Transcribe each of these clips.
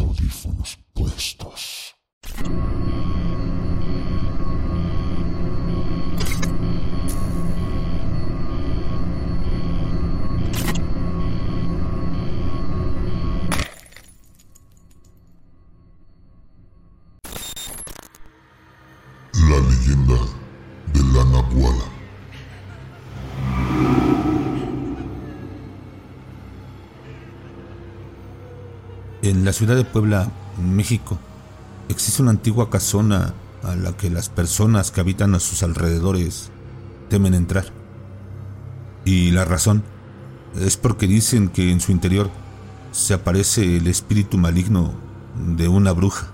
audífonos puestos. En la ciudad de Puebla, México, existe una antigua casona a la que las personas que habitan a sus alrededores temen entrar. Y la razón es porque dicen que en su interior se aparece el espíritu maligno de una bruja.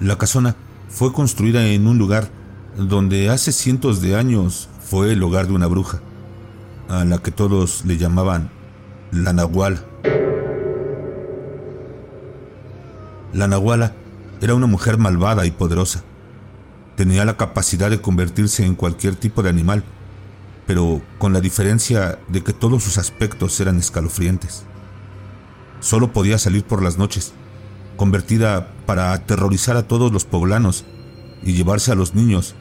La casona fue construida en un lugar donde hace cientos de años fue el hogar de una bruja, a la que todos le llamaban la Nahuala. La Nahuala era una mujer malvada y poderosa. Tenía la capacidad de convertirse en cualquier tipo de animal, pero con la diferencia de que todos sus aspectos eran escalofriantes. Solo podía salir por las noches, convertida para aterrorizar a todos los poblanos y llevarse a los niños,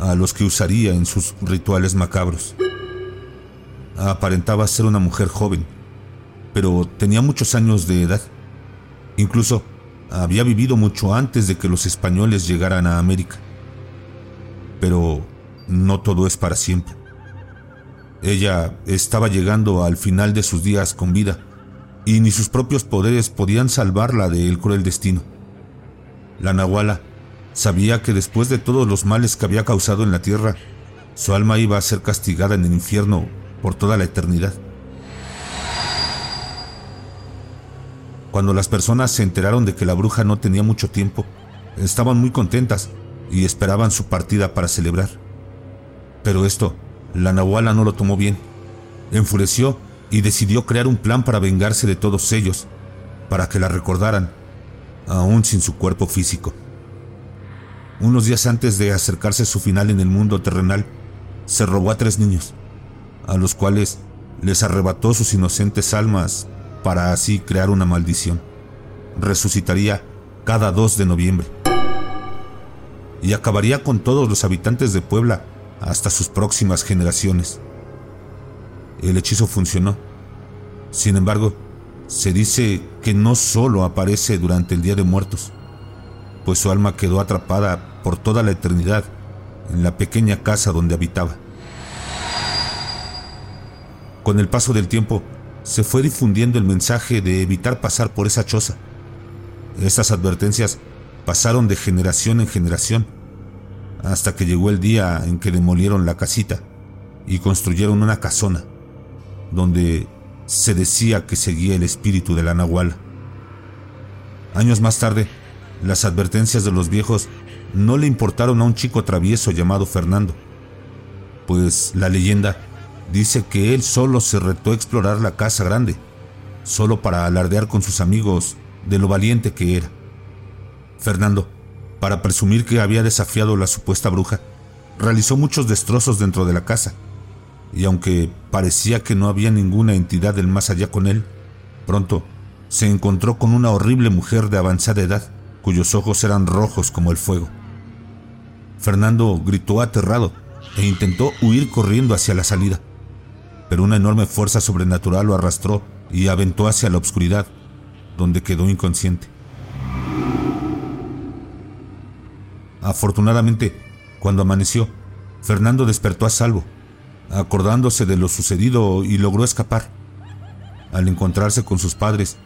a los que usaría en sus rituales macabros. Aparentaba ser una mujer joven, pero tenía muchos años de edad. Incluso había vivido mucho antes de que los españoles llegaran a América. Pero no todo es para siempre. Ella estaba llegando al final de sus días con vida, y ni sus propios poderes podían salvarla del cruel destino. La Nahuala sabía que después de todos los males que había causado en la tierra, su alma iba a ser castigada en el infierno por toda la eternidad. Cuando las personas se enteraron de que la bruja no tenía mucho tiempo, estaban muy contentas y esperaban su partida para celebrar. Pero esto, la Nahuala no lo tomó bien. Enfureció y decidió crear un plan para vengarse de todos ellos, para que la recordaran, aún sin su cuerpo físico. Unos días antes de acercarse a su final en el mundo terrenal, se robó a tres niños, a los cuales les arrebató sus inocentes almas para así crear una maldición. Resucitaría cada 2 de noviembre. Y acabaría con todos los habitantes de Puebla hasta sus próximas generaciones. El hechizo funcionó. Sin embargo, se dice que no solo aparece durante el Día de Muertos, pues su alma quedó atrapada por toda la eternidad en la pequeña casa donde habitaba. Con el paso del tiempo, se fue difundiendo el mensaje de evitar pasar por esa choza. Estas advertencias pasaron de generación en generación, hasta que llegó el día en que demolieron la casita y construyeron una casona, donde se decía que seguía el espíritu de la Nahuala. Años más tarde, las advertencias de los viejos no le importaron a un chico travieso llamado Fernando, pues la leyenda dice que él solo se retó a explorar la casa grande, solo para alardear con sus amigos de lo valiente que era. Fernando, para presumir que había desafiado la supuesta bruja, realizó muchos destrozos dentro de la casa, y aunque parecía que no había ninguna entidad del más allá con él, pronto se encontró con una horrible mujer de avanzada edad, cuyos ojos eran rojos como el fuego. Fernando gritó aterrado e intentó huir corriendo hacia la salida pero una enorme fuerza sobrenatural lo arrastró y aventó hacia la oscuridad, donde quedó inconsciente. Afortunadamente, cuando amaneció, Fernando despertó a salvo, acordándose de lo sucedido y logró escapar. Al encontrarse con sus padres,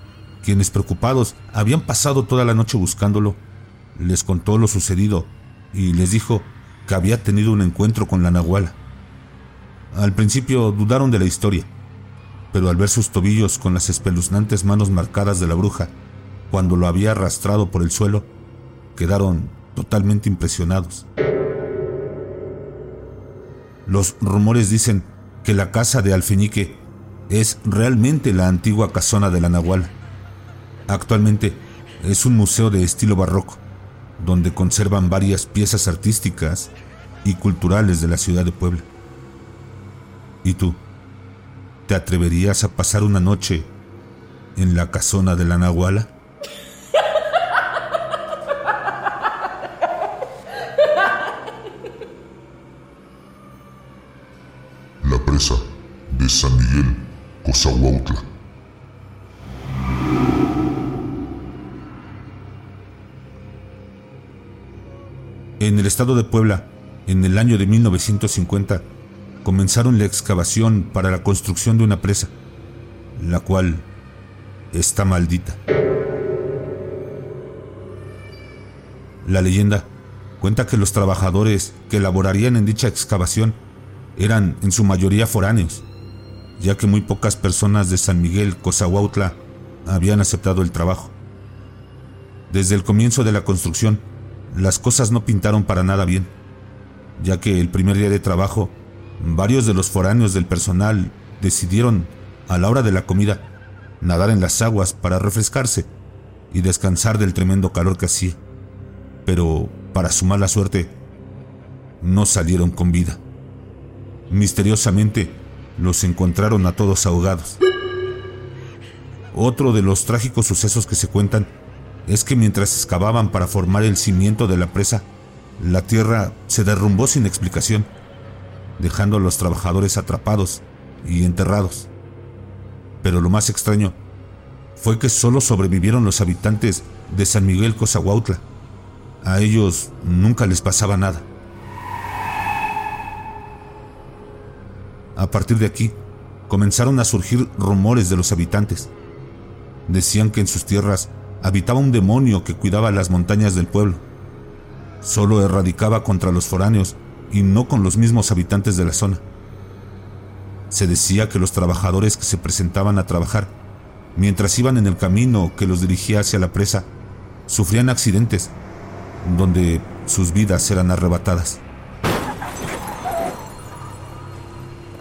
quienes preocupados habían pasado toda la noche buscándolo, les contó lo sucedido y les dijo que había tenido un encuentro con la Nahuala. Al principio dudaron de la historia, pero al ver sus tobillos con las espeluznantes manos marcadas de la bruja, cuando lo había arrastrado por el suelo, quedaron totalmente impresionados. Los rumores dicen que la casa de Alfeñique es realmente la antigua casona de la Nahual. Actualmente es un museo de estilo barroco, donde conservan varias piezas artísticas y culturales de la ciudad de Puebla. ¿Y tú? ¿Te atreverías a pasar una noche en la casona de la Nahuala? La presa de San Miguel, Cozahuautla. En el estado de Puebla, en el año de 1950, comenzaron la excavación para la construcción de una presa, la cual está maldita. La leyenda cuenta que los trabajadores que laborarían en dicha excavación eran en su mayoría foráneos, ya que muy pocas personas de San Miguel, Cozahuautla, habían aceptado el trabajo. Desde el comienzo de la construcción, las cosas no pintaron para nada bien, ya que el primer día de trabajo, varios de los foráneos del personal decidieron, a la hora de la comida, nadar en las aguas para refrescarse y descansar del tremendo calor que hacía. Pero, para su mala suerte, no salieron con vida. Misteriosamente, los encontraron a todos ahogados. Otro de los trágicos sucesos que se cuentan es que mientras excavaban para formar el cimiento de la presa, la tierra se derrumbó sin explicación, dejando a los trabajadores atrapados y enterrados. Pero lo más extraño fue que solo sobrevivieron los habitantes de San Miguel Cozahuautla. A ellos nunca les pasaba nada. A partir de aquí, comenzaron a surgir rumores de los habitantes. Decían que en sus tierras habitaba un demonio que cuidaba las montañas del pueblo. Solo erradicaba contra los foráneos y no con los mismos habitantes de la zona. Se decía que los trabajadores que se presentaban a trabajar, mientras iban en el camino que los dirigía hacia la presa, sufrían accidentes donde sus vidas eran arrebatadas.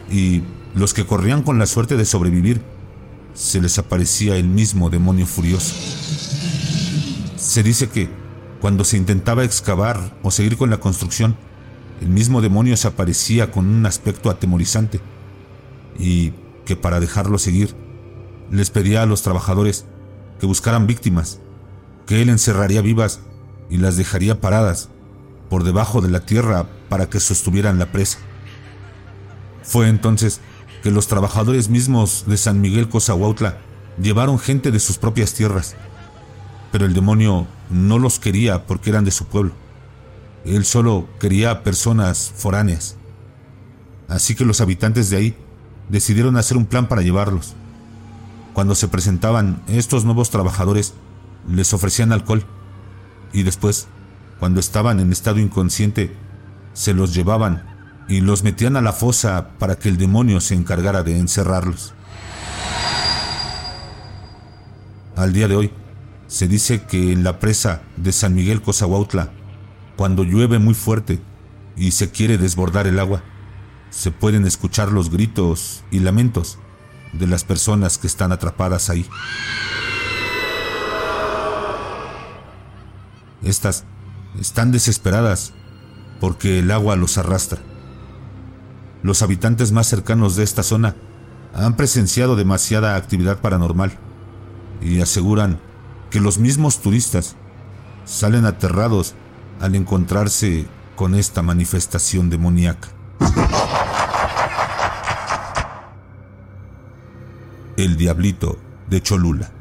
Y los que corrían con la suerte de sobrevivir, se les aparecía el mismo demonio furioso. Se dice que cuando se intentaba excavar o seguir con la construcción, el mismo demonio se aparecía con un aspecto atemorizante y que para dejarlo seguir, les pedía a los trabajadores que buscaran víctimas, que él encerraría vivas y las dejaría paradas por debajo de la tierra para que sostuvieran la presa. Fue entonces que los trabajadores mismos de San Miguel Cozahuautla llevaron gente de sus propias tierras, pero el demonio no los quería porque eran de su pueblo. Él solo quería personas foráneas. Así que los habitantes de ahí decidieron hacer un plan para llevarlos. Cuando se presentaban estos nuevos trabajadores, les ofrecían alcohol y después, cuando estaban en estado inconsciente, se los llevaban y los metían a la fosa para que el demonio se encargara de encerrarlos. Al día de hoy, se dice que en la presa de San Miguel Cozahuautla, cuando llueve muy fuerte y se quiere desbordar el agua, se pueden escuchar los gritos y lamentos de las personas que están atrapadas ahí. Estas están desesperadas porque el agua los arrastra. Los habitantes más cercanos de esta zona han presenciado demasiada actividad paranormal y aseguran que los mismos turistas salen aterrados al encontrarse con esta manifestación demoníaca. El Diablito de Cholula.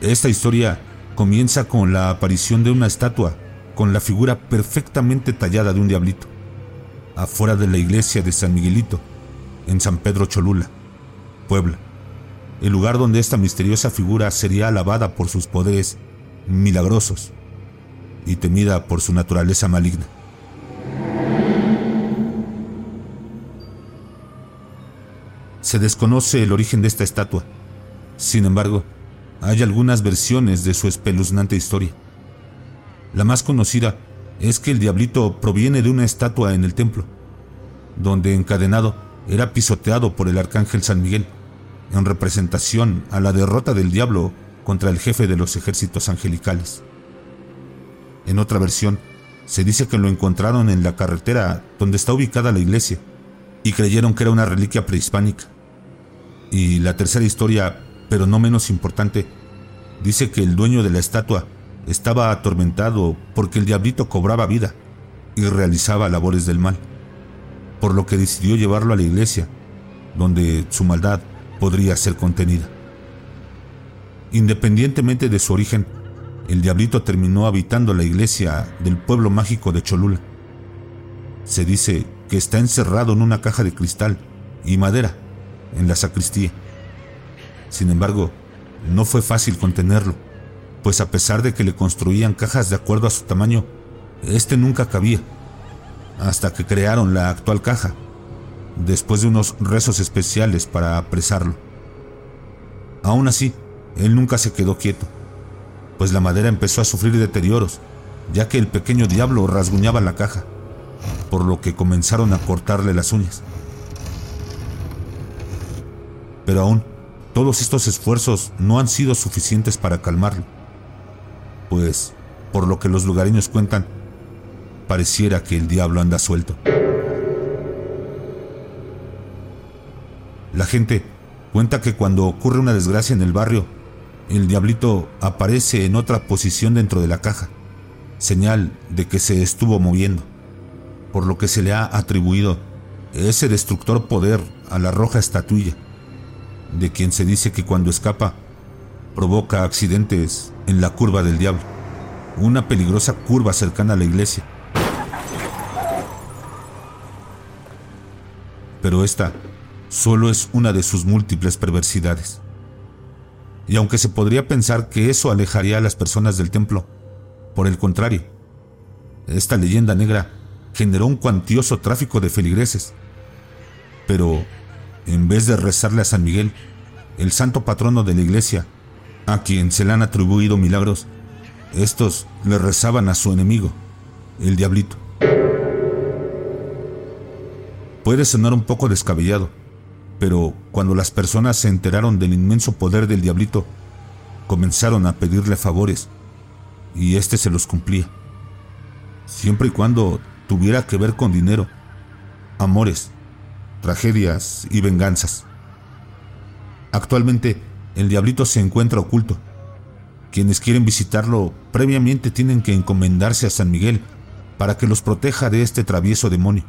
Esta historia comienza con la aparición de una estatua con la figura perfectamente tallada de un diablito, afuera de la iglesia de San Miguelito, en San Pedro Cholula, Puebla, el lugar donde esta misteriosa figura sería alabada por sus poderes milagrosos y temida por su naturaleza maligna. Se desconoce el origen de esta estatua. Sin embargo, hay algunas versiones de su espeluznante historia. La más conocida es que el diablito proviene de una estatua en el templo, donde encadenado era pisoteado por el arcángel San Miguel, en representación a la derrota del diablo contra el jefe de los ejércitos angelicales. En otra versión, se dice que lo encontraron en la carretera donde está ubicada la iglesia y creyeron que era una reliquia prehispánica. Y la tercera historia, pero no menos importante, dice que el dueño de la estatua estaba atormentado porque el diablito cobraba vida y realizaba labores del mal. por lo que decidió llevarlo a la iglesia, donde su maldad podría ser contenida. Independientemente de su origen, el diablito terminó habitando la iglesia del pueblo mágico de Cholula. Se dice que está encerrado en una caja de cristal y madera en la sacristía. Sin embargo, no fue fácil contenerlo, pues a pesar de que le construían cajas de acuerdo a su tamaño, este nunca cabía, hasta que crearon la actual caja, después de unos rezos especiales para apresarlo. Aún así, él nunca se quedó quieto, pues la madera empezó a sufrir deterioros, ya que el pequeño diablo rasguñaba la caja, por lo que comenzaron a cortarle las uñas. Pero aún, todos estos esfuerzos no han sido suficientes para calmarlo, pues, por lo que los lugareños cuentan, pareciera que el diablo anda suelto. La gente cuenta que cuando ocurre una desgracia en el barrio, el diablito aparece en otra posición dentro de la caja, señal de que se estuvo moviendo, por lo que se le ha atribuido ese destructor poder a la roja estatuilla, de quien se dice que cuando escapa provoca accidentes en la curva del diablo, una peligrosa curva cercana a la iglesia. Pero esta solo es una de sus múltiples perversidades. Y aunque se podría pensar que eso alejaría a las personas del templo, por el contrario, esta leyenda negra generó un cuantioso tráfico de feligreses. Pero, en vez de rezarle a San Miguel, el santo patrono de la iglesia, a quien se le han atribuido milagros, estos le rezaban a su enemigo, el diablito. Puede sonar un poco descabellado, pero cuando las personas se enteraron del inmenso poder del diablito, comenzaron a pedirle favores y éste se los cumplía. Siempre y cuando tuviera que ver con dinero, amores, tragedias y venganzas. Actualmente, el diablito se encuentra oculto. Quienes quieren visitarlo previamente tienen que encomendarse a San Miguel para que los proteja de este travieso demonio.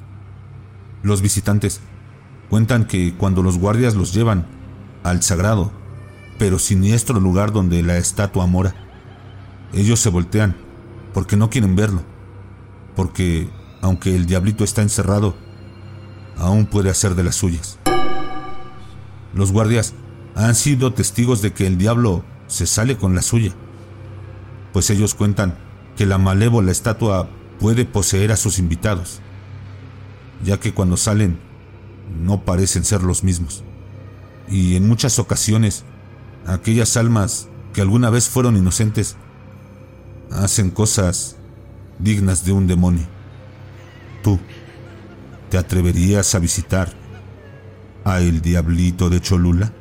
Los visitantes Cuentan que cuando los guardias los llevan al sagrado, pero siniestro lugar donde la estatua mora, ellos se voltean porque no quieren verlo, porque aunque el diablito está encerrado, aún puede hacer de las suyas. Los guardias han sido testigos de que el diablo se sale con la suya, pues ellos cuentan que la malévola estatua puede poseer a sus invitados, ya que cuando salen no parecen ser los mismos. Y en muchas ocasiones, aquellas almas que alguna vez fueron inocentes hacen cosas dignas de un demonio. ¿Tú te atreverías a visitar a el diablito de Cholula?